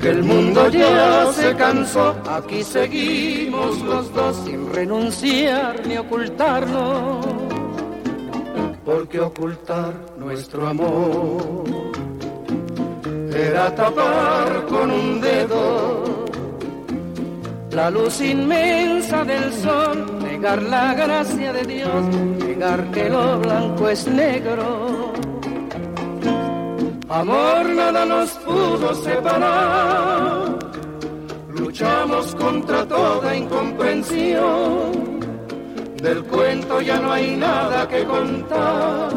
que el mundo ya se cansó. Aquí seguimos los dos sin renunciar ni ocultarnos. Porque ocultar nuestro amor era tapar con un dedo la luz inmensa del sol, negar la gracia de Dios, negar que lo blanco es negro Amor nada nos pudo separar. Luchamos contra toda incomprensión. Del cuento ya no hay nada que contar.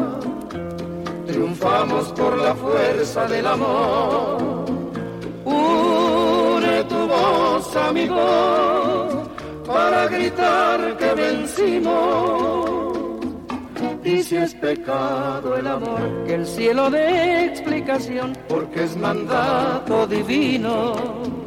Triunfamos por la fuerza del amor. Une tu voz a mi voz para gritar que vencimos y si es pecado el amor, que el cielo dé explicación, porque es mandato divino.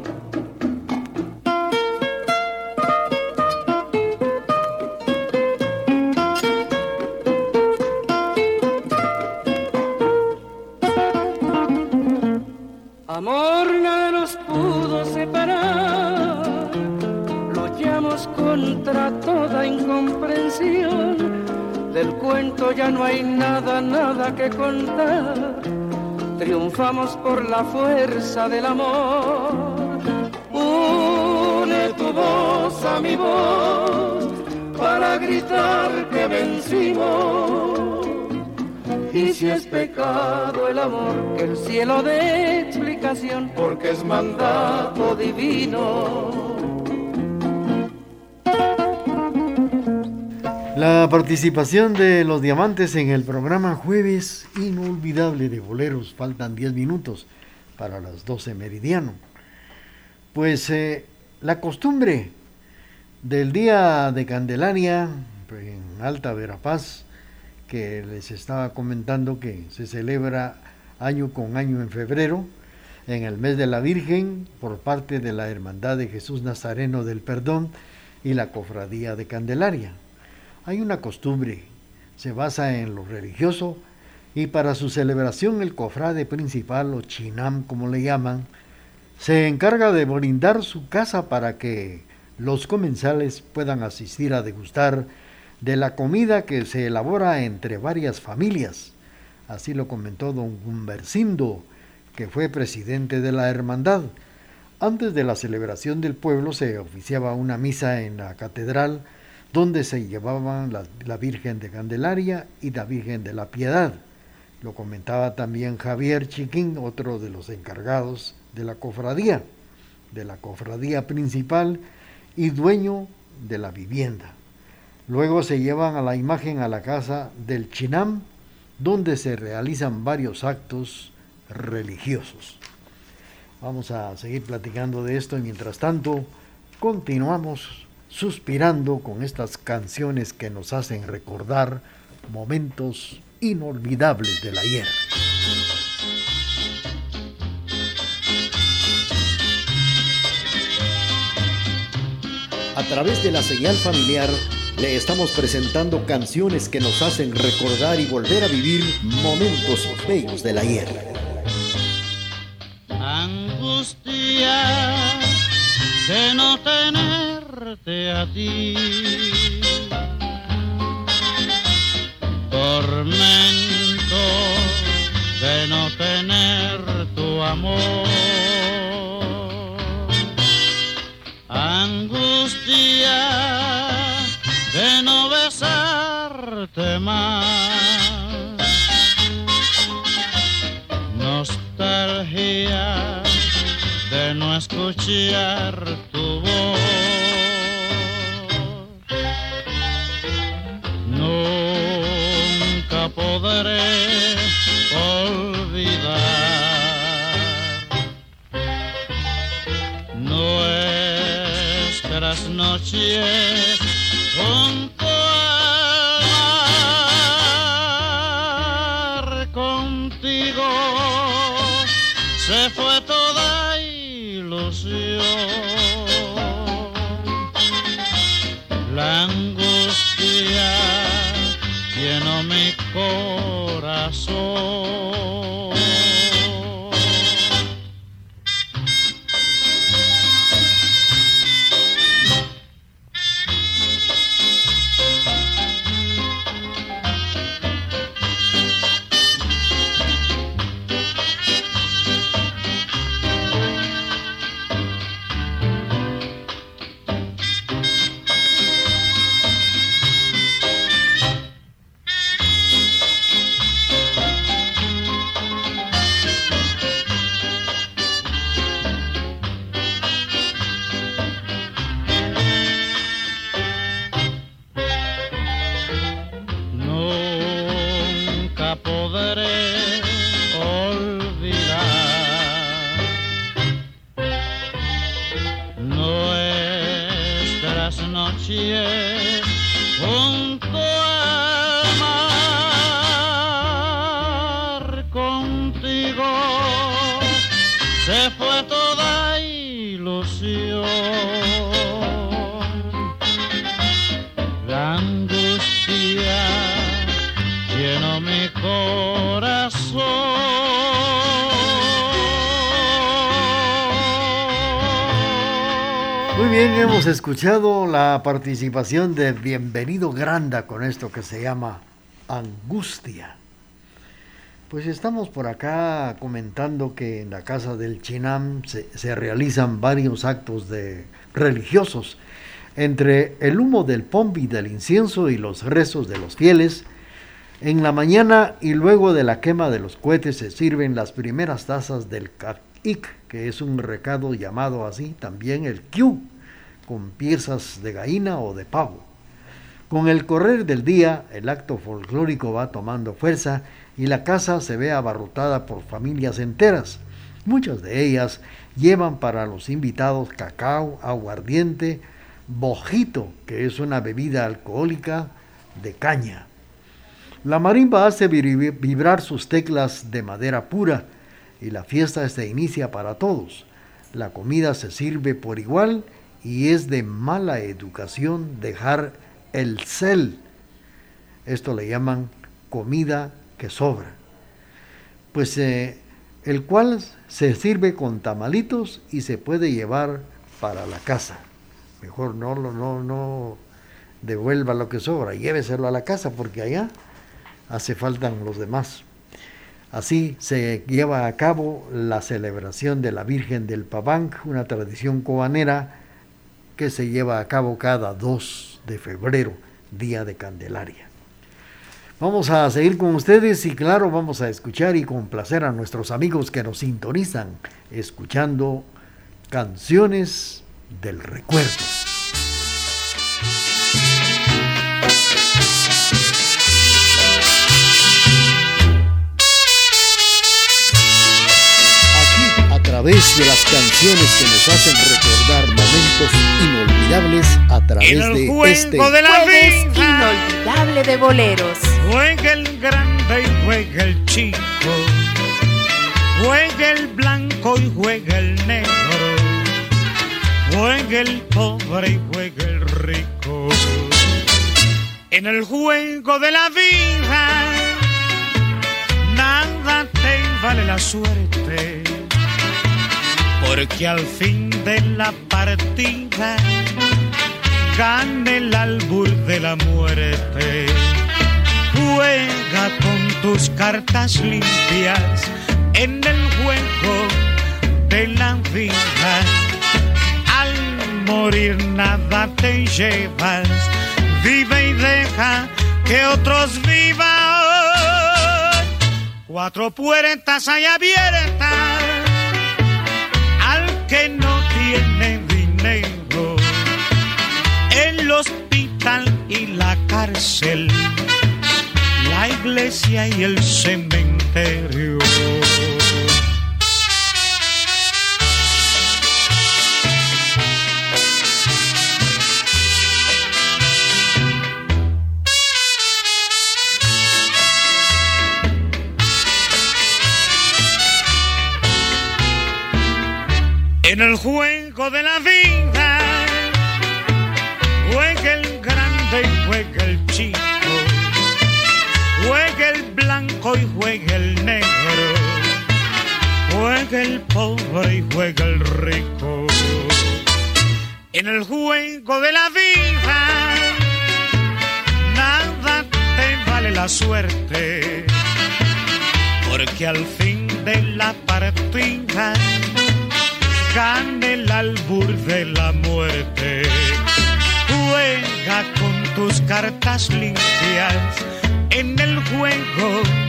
No hay nada, nada que contar. Triunfamos por la fuerza del amor. Une tu voz a mi voz para gritar que vencimos. Y si es pecado el amor, que el cielo dé explicación, porque es mandato divino. La participación de los diamantes en el programa Jueves Inolvidable de Boleros. Faltan 10 minutos para las 12 meridiano. Pues eh, la costumbre del día de Candelaria en Alta Verapaz, que les estaba comentando que se celebra año con año en febrero, en el mes de la Virgen, por parte de la Hermandad de Jesús Nazareno del Perdón y la Cofradía de Candelaria. Hay una costumbre, se basa en lo religioso y para su celebración el cofrade principal o chinam como le llaman, se encarga de brindar su casa para que los comensales puedan asistir a degustar de la comida que se elabora entre varias familias. Así lo comentó don Humbercindo, que fue presidente de la hermandad. Antes de la celebración del pueblo se oficiaba una misa en la catedral donde se llevaban la, Virgen de Candelaria y la Virgen de la Piedad. Lo comentaba también Javier Chiquín, otro de los encargados de la cofradía, de la cofradía principal y dueño de la vivienda. Luego se llevan a la imagen a la casa del Chinam, donde se realizan varios actos religiosos. Vamos a seguir platicando de esto y mientras tanto continuamos suspirando con estas canciones que nos hacen recordar momentos inolvidables del ayer. A través de la señal familiar le estamos presentando canciones que nos hacen recordar y volver a vivir momentos bellos del ayer. Angustia de no tenerte a ti. Tormento de no tener tu amor. Angustia de no besarte más. Nostalgia de no escuchar tu voz. Podré olvidar nuestras noches junto bien, hemos escuchado la participación de Bienvenido Granda con esto que se llama Angustia. Pues estamos por acá comentando que en la casa del Chinam se, realizan varios actos de religiosos. Entre el humo del pombi del incienso y los rezos de los fieles, en la mañana y luego de la quema de los cohetes se sirven las primeras tazas del ik, que es un recado llamado así, también el Q, con piezas de gallina o de pavo. Con el correr del día, el acto folclórico va tomando fuerza y la casa se ve abarrotada por familias enteras. Muchas de ellas llevan para los invitados cacao, aguardiente, bojito, que es una bebida alcohólica de caña. La marimba hace vibrar sus teclas de madera pura y la fiesta se inicia para todos. La comida se sirve por igual y es de mala educación dejar el cel. Esto le llaman comida que sobra. Pues eh, el cual se sirve con tamalitos y se puede llevar para la casa. Mejor no no no devuelva lo que sobra, lléveselo a la casa porque allá hace faltan los demás. Así se lleva a cabo la celebración de la Virgen del Pabanc, una tradición cobanera que se lleva a cabo cada 2 de febrero, día de Candelaria. Vamos a seguir con ustedes y claro, vamos a escuchar y complacer a nuestros amigos que nos sintonizan, escuchando canciones del recuerdo. Aquí, a través de las canciones que nos hacen recordar momentos inolvidables a través En el de este de la Jueves vida inolvidable de boleros. juega el grande y juega el chico, juega el blanco y juega el negro, juega el pobre y juega el rico. En el juego de la vida nada te vale la suerte, porque al fin de la partida gana el albur de la muerte. Juega con tus cartas limpias en el juego de la vida. Al morir nada te llevas, vive y deja que otros vivan. Cuatro puertas hay abiertas y la cárcel, la iglesia y el cementerio. En el juego de la vida blanco y juega el negro, juega el pobre y juega el rico. En el juego de la vida nada te vale la suerte, porque al fin de la partida gane el albur de la muerte. Juega con tus cartas limpias en el juego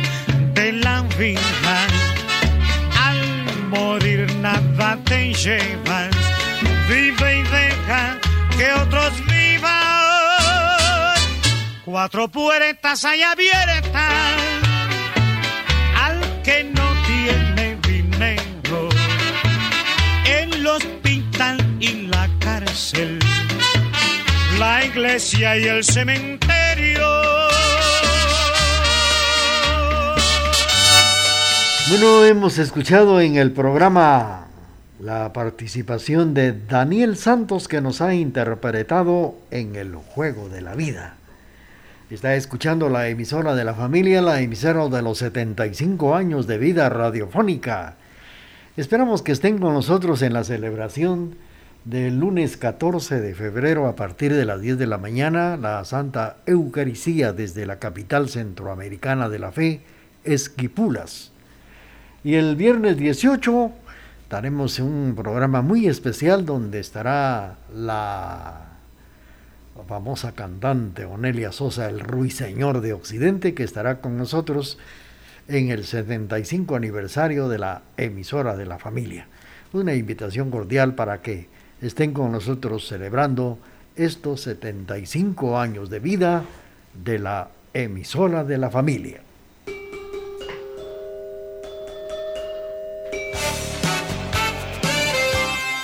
Al morir nada te llevas, vive y deja que otros vivan. Cuatro puertas hay abiertas al que no tiene dinero hospital y la cárcel, la iglesia y el cementerio. Bueno, hemos escuchado en el programa la participación de Daniel Santos que nos ha interpretado en el juego de la vida. Está escuchando la emisora de la familia, la emisora de los 75 años de vida radiofónica Esperamos que estén con nosotros en la celebración del lunes 14 de febrero a partir de las 10 de la mañana, la Santa Eucaristía desde la capital centroamericana de la fe, Esquipulas. Y el viernes 18 daremos un programa muy especial donde estará la famosa cantante Onelia Sosa, el ruiseñor de Occidente, que estará con nosotros en el 75 aniversario de la emisora de la familia. Una invitación cordial para que estén con nosotros celebrando estos 75 años de vida de la emisora de la familia.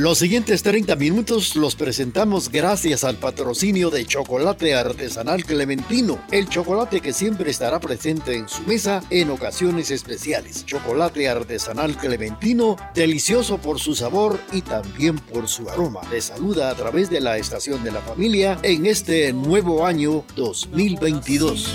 Los siguientes 30 minutos los presentamos gracias al patrocinio de Chocolate Artesanal Clementino, el chocolate que siempre estará presente en su mesa en ocasiones especiales. Chocolate Artesanal Clementino, delicioso por su sabor y también por su aroma. Le saluda a través de la estación de la familia en este nuevo año 2022.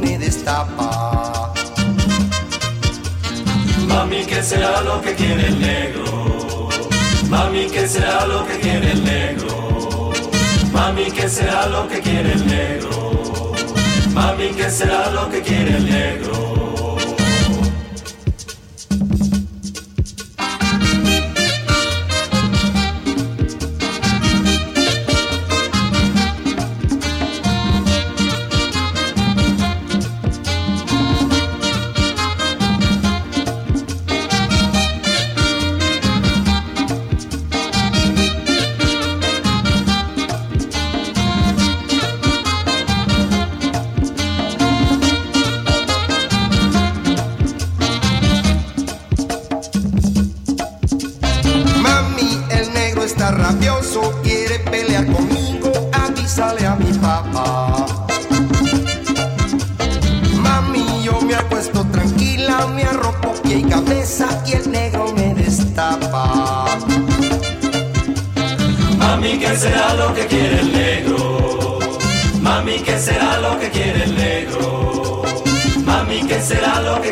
me destapa. Mami, que sea lo que quiere el negro. Mami, que sea lo que quiere el negro. Mami, que sea lo que quiere el negro. Mami, que sea lo que quiere el negro.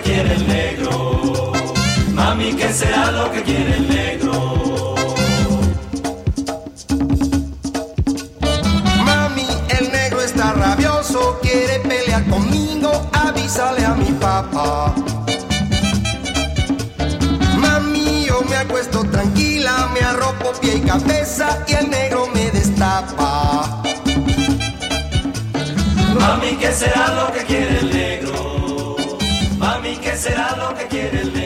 Que quiere el negro? Mami, ¿qué será lo que quiere el negro? Mami, el negro está rabioso, quiere pelear conmigo, avísale a mi papá. Mami, yo me acuesto tranquila, me arropo pie y cabeza y el negro me destapa. Mami, ¿qué será lo que quiere será lo que quiere el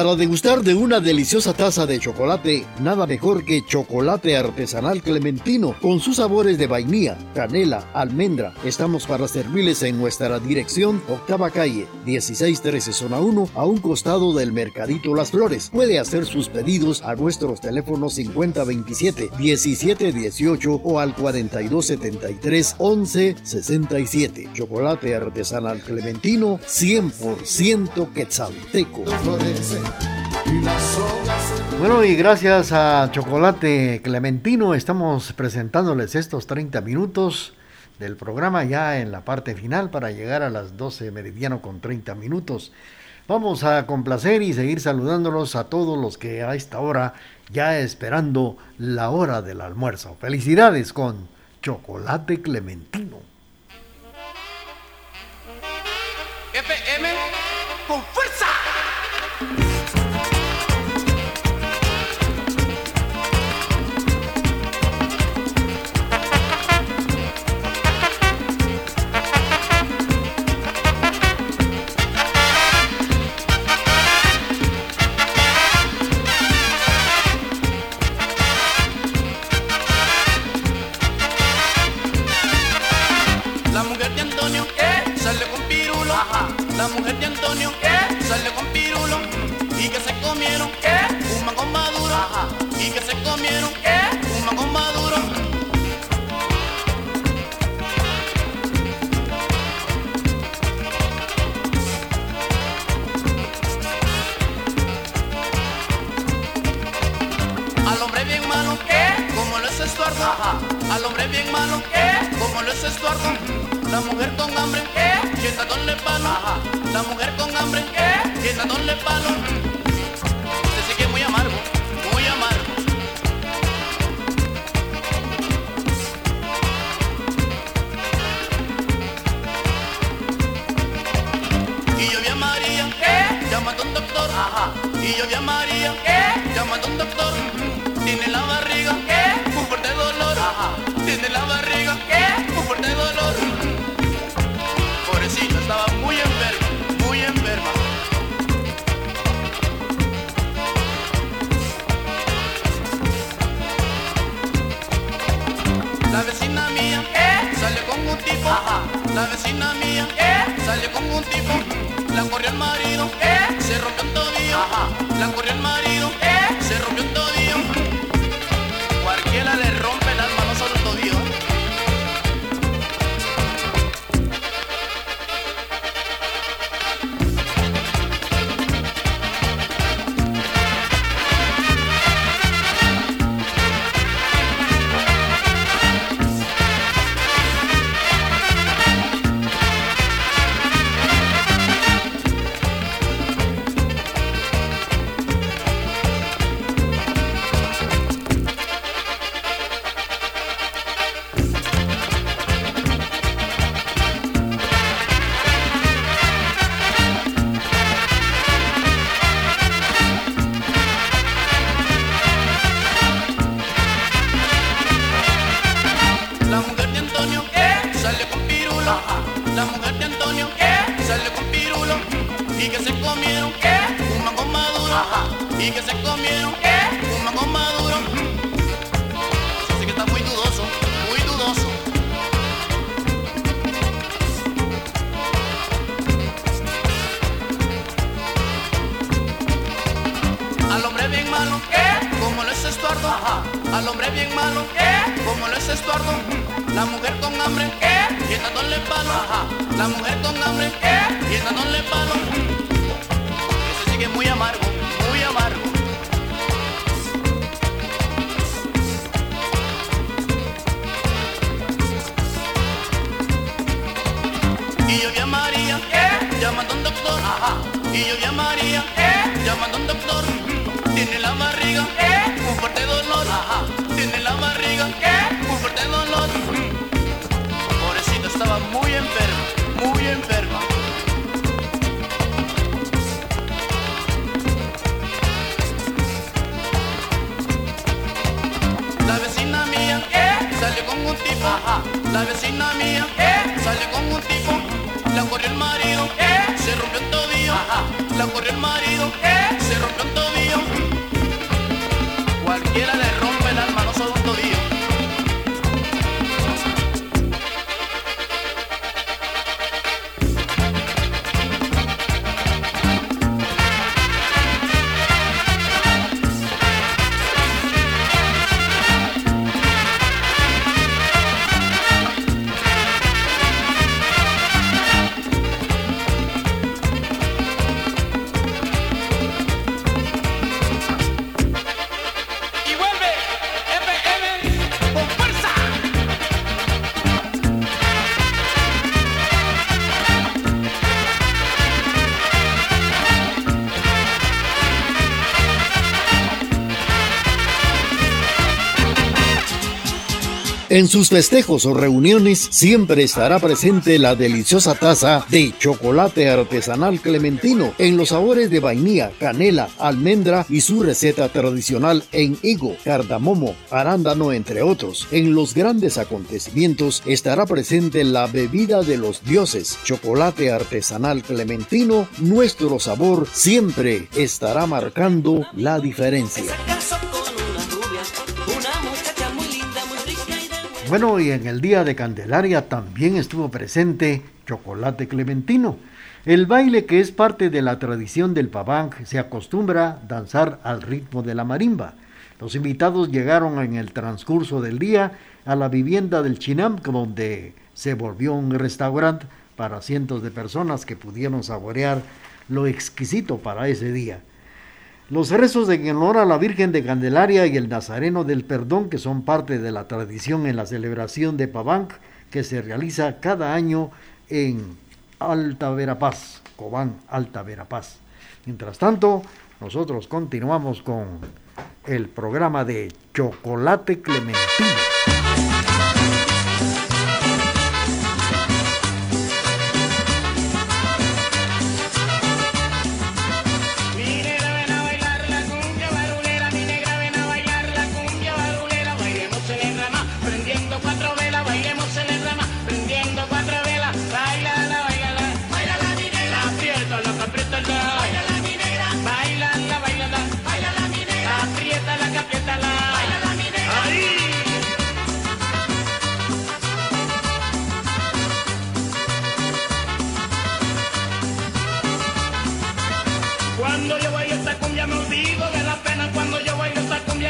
Para degustar de una deliciosa taza de chocolate, nada mejor que chocolate artesanal clementino con sus sabores de vainilla, canela, almendra. Estamos para servirles en nuestra dirección, octava calle, 1613 zona 1, a un costado del Mercadito Las Flores. Puede hacer sus pedidos a nuestros teléfonos 5027 1718 o al 4273 1167. Chocolate artesanal clementino 100% quetzalteco. Bueno, y gracias a Chocolate Clementino estamos presentándoles estos 30 minutos del programa ya en la parte final para llegar a las 12 meridiano con 30 minutos. Vamos a complacer y seguir saludándolos a todos los que a esta hora ya esperando la hora del almuerzo. Felicidades con Chocolate Clementino. FM con fuerza. La mujer de Antonio ¿qué? sale con pirulo. Y que se comieron ¿qué? un mango maduro. Y que se comieron ¿qué? un mango maduro. Al hombre bien malo ¿qué? como lo es Estuardo. Al hombre bien malo ¿qué? como lo es Estuardo. La mujer con hambre ¿qué? Tatón le palo. La mujer con hambre ¿qué? tatón le palo. Se sigue muy amargo, muy amargo. Y yo vi a María, ¿qué? Llamando a un doctor. Y yo vi a María, ¿qué? Llamando a un doctor. La vecina mía, ¿qué? Salió con un tipo. La vecina mía, ¿qué? Salió con un tipo. La corrió el marido, ¿qué? Se rompió un tobillo. La corrió el marido, ¿qué? Se rompió un la mujer con hambre, y dándole palo. Eso sigue muy amargo, muy amargo. Y yo vi a María, llamando a un doctor, y yo vi a María, llamando a un doctor, tiene la barriga, un fuerte dolor, tiene la barriga, un fuerte dolor. Pobrecito estaba muy enfermo, muy enferma. La vecina mía salió con un tipo, la vecina mía salió con un tipo, la corrió el marido, se rompió un tobillo, la corrió el marido, se rompió un tobillo. Cualquiera le En sus festejos o reuniones siempre estará presente la deliciosa taza de chocolate artesanal clementino en los sabores de vainilla, canela, almendra y su receta tradicional en higo, cardamomo, arándano entre otros. En los grandes acontecimientos estará presente la bebida de los dioses, chocolate artesanal clementino, nuestro sabor siempre estará marcando la diferencia. Bueno, y en el Día de Candelaria también estuvo presente Chocolate Clementino. El baile que es parte de la tradición del paván se acostumbra a danzar al ritmo de la marimba. Los invitados llegaron en el transcurso del día a la vivienda del Chinam, donde se volvió un restaurante para cientos de personas que pudieron saborear lo exquisito para ese día. Los rezos en honor a la Virgen de Candelaria y el Nazareno del Perdón, que son parte de la tradición en la celebración de Pabanc, que se realiza cada año en Alta Verapaz, Cobán, Alta Verapaz. Mientras tanto, nosotros continuamos con el programa de Chocolate Clementino.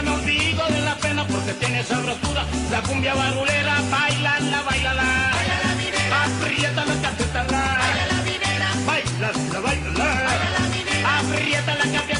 Me olvido de la pena porque tiene sabrosura. La cumbia barulera, bailala, bailala. Bailala, minera. Apriétala, capiétala. Bailala, minera. Bailala, bailala. Bailala, minera. Apriétala, capiétala. ¡Uepa!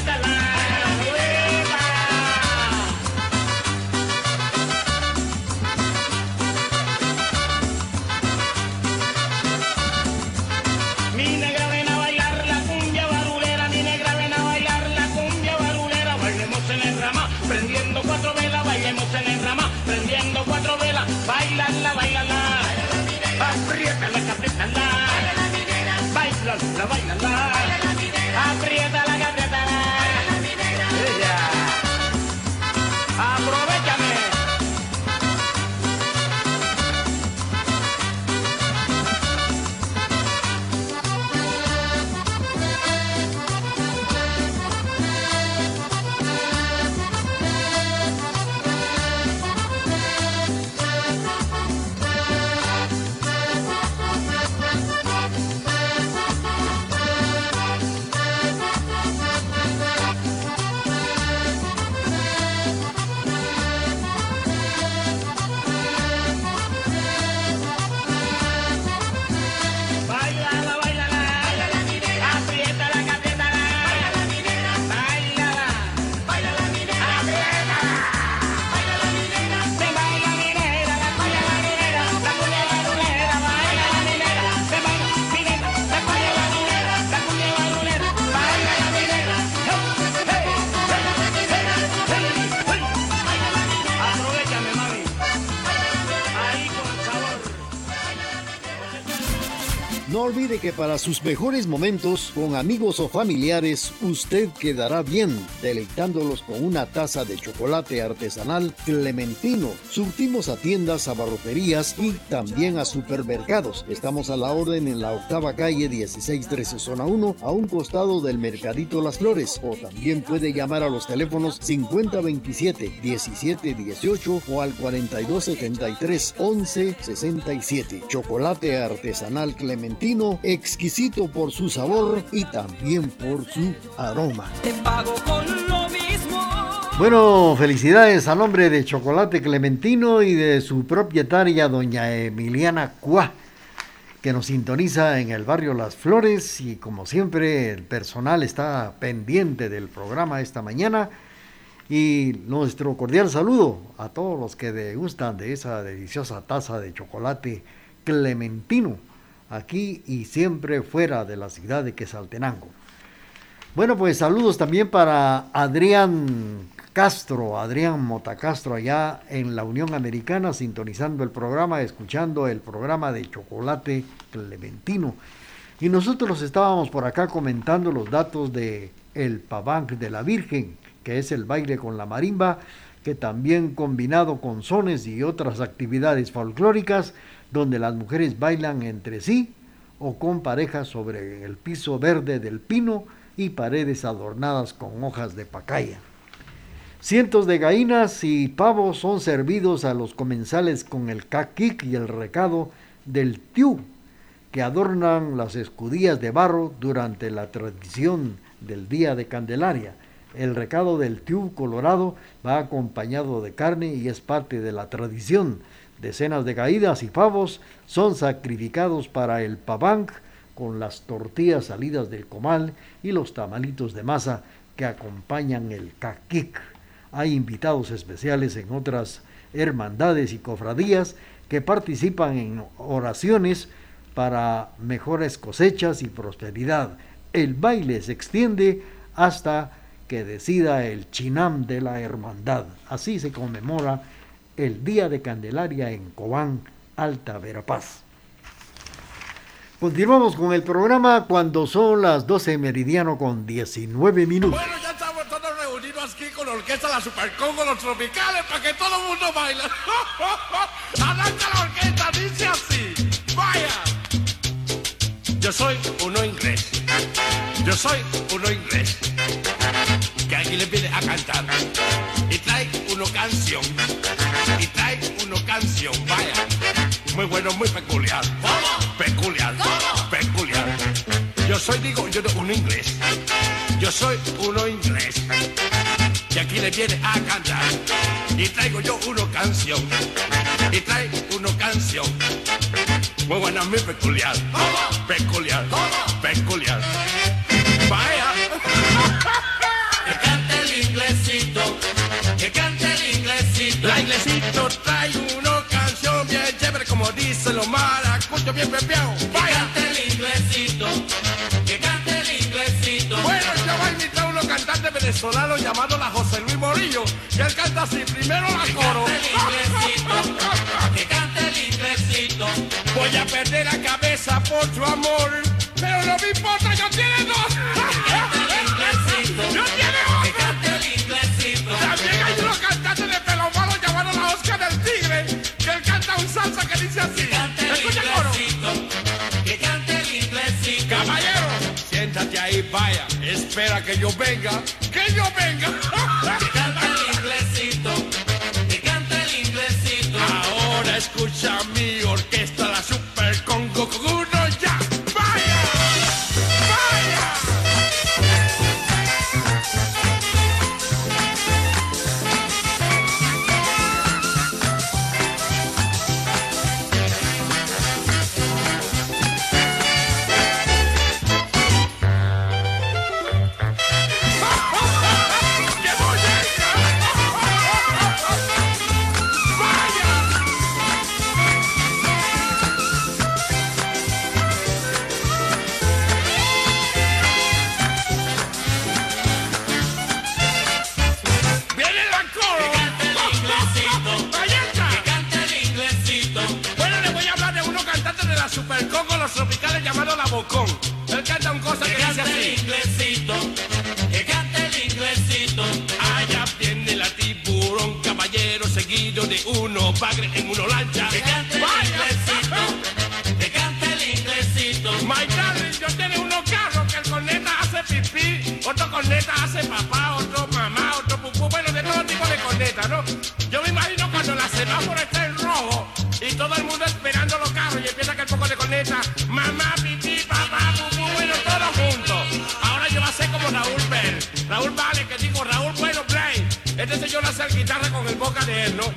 Que para sus mejores momentos con amigos o familiares usted quedará bien deleitándolos con una taza de chocolate artesanal clementino. Surtimos a tiendas, a barroterías y también a supermercados. Estamos a la orden en la octava calle 1613 zona 1 a un costado del Mercadito Las Flores o también puede llamar a los teléfonos 5027 1718 o al 4273 1167. Chocolate artesanal clementino, exquisito por su sabor y también por su aroma. Te pago con lo mismo. Bueno, felicidades al hombre de Chocolate Clementino y de su propietaria, doña Emiliana Cuá, que nos sintoniza en el barrio Las Flores y como siempre el personal está pendiente del programa esta mañana. Y nuestro cordial saludo a todos los que degustan de esa deliciosa taza de chocolate clementino, aquí y siempre fuera de la ciudad de Quesaltenango. Bueno, pues saludos también para Adrián Castro, Adrián Motacastro, allá en la Unión Americana, sintonizando el programa, escuchando el programa de Chocolate Clementino. Y nosotros estábamos por acá comentando los datos de el Pabanc de la Virgen, que es el baile con la marimba, que también combinado con sones y otras actividades folclóricas, donde las mujeres bailan entre sí o con parejas sobre el piso verde del pino y paredes adornadas con hojas de pacaya. Cientos de gallinas y pavos son servidos a los comensales con el caquic y el recado del tiu, que adornan las escudillas de barro durante la tradición del Día de Candelaria. El recado del tiu colorado va acompañado de carne y es parte de la tradición. Decenas de gallinas y pavos son sacrificados para el pabanc con las tortillas salidas del comal y los tamalitos de masa que acompañan el caquic. Hay invitados especiales en otras hermandades y cofradías que participan en oraciones para mejores cosechas y prosperidad. El baile se extiende hasta que decida el chinam de la hermandad. Así se conmemora el Día de Candelaria en Cobán, Alta Verapaz. Continuamos con el programa cuando son las 12 meridiano con 19 minutos. Bueno, ya estamos todos reunidos aquí con la orquesta La Supercongo, los tropicales, para que todo el mundo baile. Arranca la orquesta, dice así. Vaya. Yo soy uno inglés. Yo soy uno inglés. Que aquí le pide a cantar. Y trae uno canción. Y trae uno canción. Vaya. Muy bueno, muy peculiar. Peculiar. Peculiar. Yo soy, digo, yo no un inglés. Yo soy uno inglés. Que aquí le viene a cantar. Y traigo yo uno canción. Y trae uno canción. Muy buena, muy peculiar. Peculiar. Peculiar. Vaya. La inglesito trae una canción bien chévere, como dicen los maracuchos, bien pepeado. Que cante el inglesito. Que cante el inglesito. Bueno, yo voy a invitar a unos cantantes venezolanos llamados la José Luis Morillo, que él canta así, primero la Que coro. cante el inglesito. Que cante el inglesito. Voy a perder la cabeza por tu amor, pero no me importa, yo tiene dos. Espera que yo venga, que yo venga. Que cante el inglesito. Que cante el inglesito. Ahora escucha mi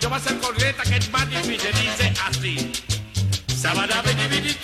Yo voy a hacer corneta que es más difícil, dice así. Sabadabidibidituritud.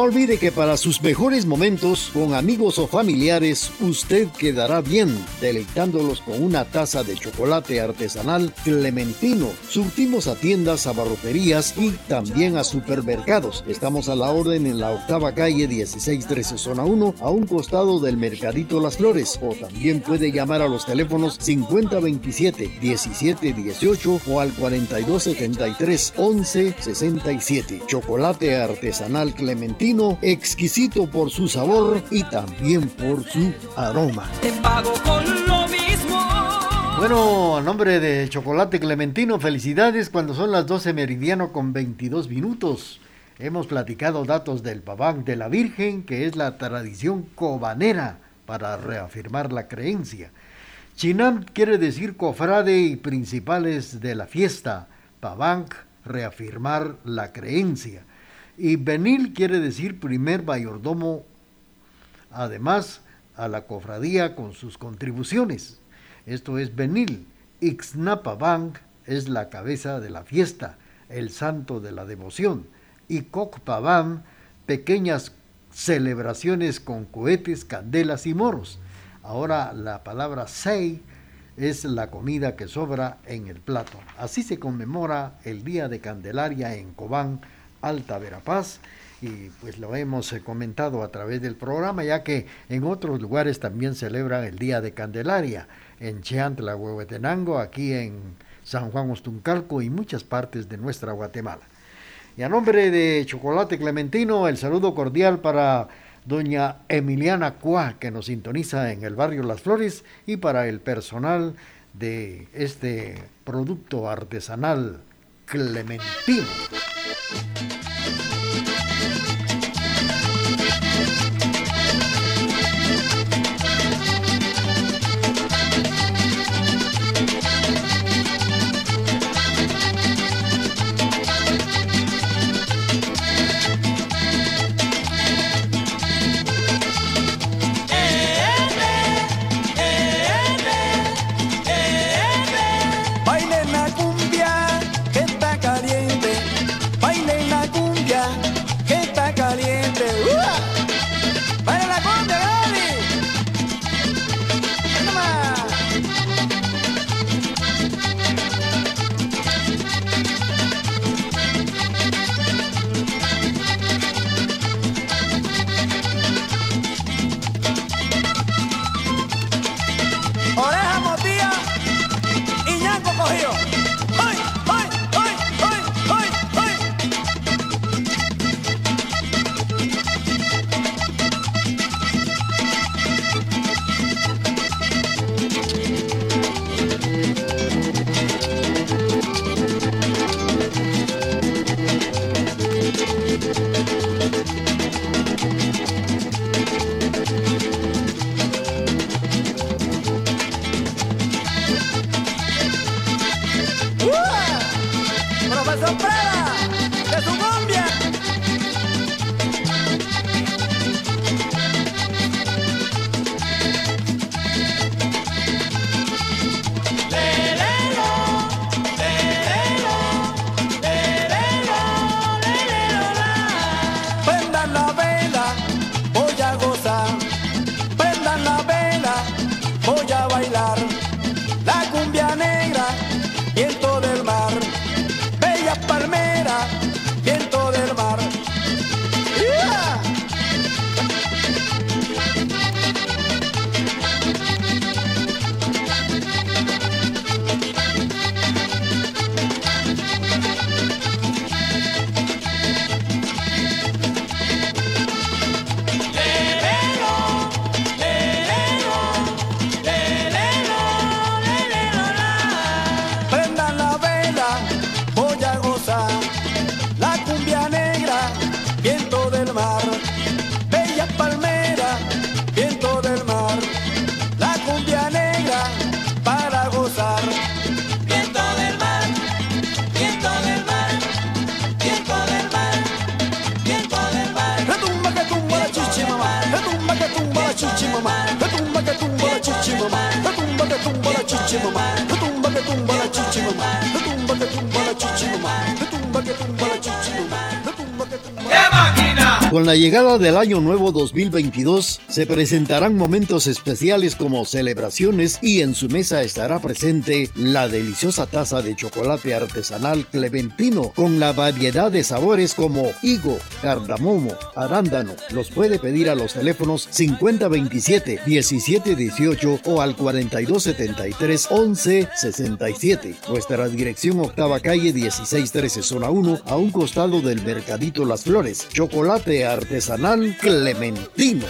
No olvide que para sus mejores momentos con amigos o familiares, usted quedará bien deleitándolos con una taza de chocolate artesanal clementino. Surtimos a tiendas, a barroterías y también a supermercados. Estamos a la orden en la octava calle 1613 zona 1, a un costado del Mercadito Las Flores. O también puede llamar a los teléfonos 5027 1718 o al 4273 1167. Chocolate artesanal clementino, exquisito por su sabor y también por su aroma. Te pago con lo mismo. Bueno, a nombre de Chocolate Clementino, felicidades cuando son las 12 meridiano con 22 minutos. Hemos platicado datos del paván de la Virgen, que es la tradición cobanera para reafirmar la creencia. Chinam quiere decir cofrade y principales de la fiesta. Pavank, reafirmar la creencia. Y Benil quiere decir primer mayordomo, además a la cofradía con sus contribuciones. Esto es Benil. Ixnapabank es la cabeza de la fiesta, el santo de la devoción. Y Cocpabam, pequeñas celebraciones con cohetes, candelas y moros. Ahora la palabra sei es la comida que sobra en el plato. Así se conmemora el Día de Candelaria en Cobán, Alta Verapaz. Y pues lo hemos eh, comentado a través del programa, ya que en otros lugares también celebran el Día de Candelaria. En Cheantla, Huehuetenango, aquí en San Juan Ostuncalco y muchas partes de nuestra Guatemala. Y a nombre de Chocolate Clementino, el saludo cordial para doña Emiliana Cuá, que nos sintoniza en el barrio Las Flores, y para el personal de este producto artesanal clementino. Thank you. Con la llegada del año nuevo 2022 se presentarán momentos especiales como celebraciones y en su mesa estará presente la deliciosa taza de chocolate artesanal clementino con la variedad de sabores como higo, cardamomo, arándano. Los puede pedir a los teléfonos 5027 1718 o al 4273 1167. Nuestra dirección octava calle 1613 zona 1 a un costado del Mercadito Las Flores. Chocolate artesanal clementino.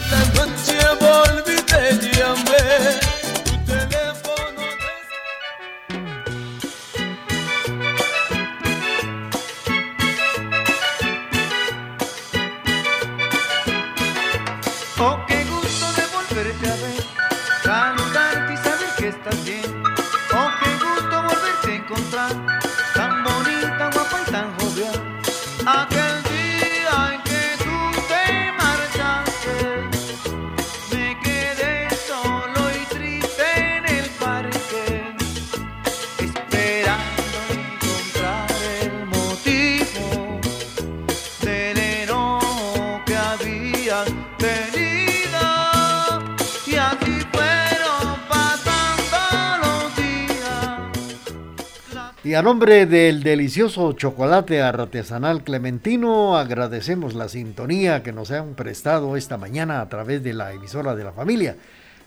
Y a nombre del delicioso chocolate artesanal clementino, agradecemos la sintonía que nos han prestado esta mañana a través de la emisora de la familia.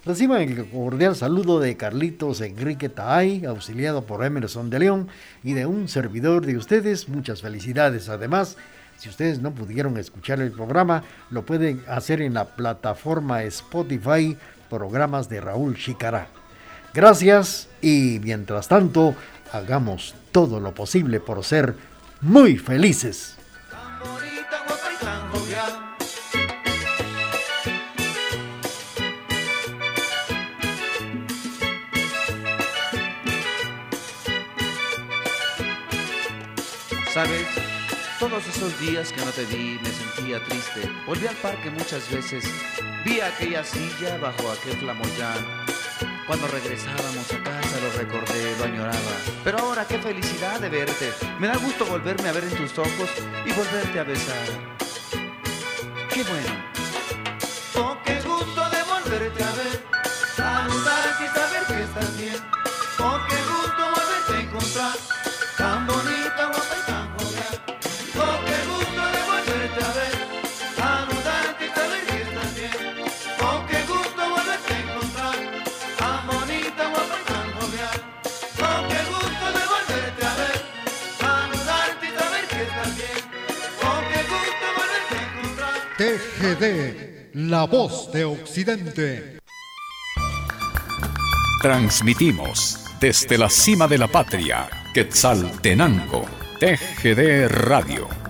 Reciban el cordial saludo de Carlitos Enrique Taay, auxiliado por Emerson de León, y de un servidor de ustedes. Muchas felicidades. Además, si ustedes no pudieron escuchar el programa, lo pueden hacer en la plataforma Spotify, programas de Raúl Chicará. Gracias y mientras tanto, hagamos todo lo posible por ser muy felices. ¿Sabes? Todos esos días que no te vi me sentía triste. Volví al parque muchas veces. Vi aquella silla bajo aquel flamoyán cuando regresábamos a casa lo recordé, lo añoraba. Pero ahora qué felicidad de verte. Me da gusto volverme a ver en tus ojos y volverte a besar. Qué bueno. La voz de Occidente. Transmitimos desde la cima de la patria, Quetzaltenango, TGD Radio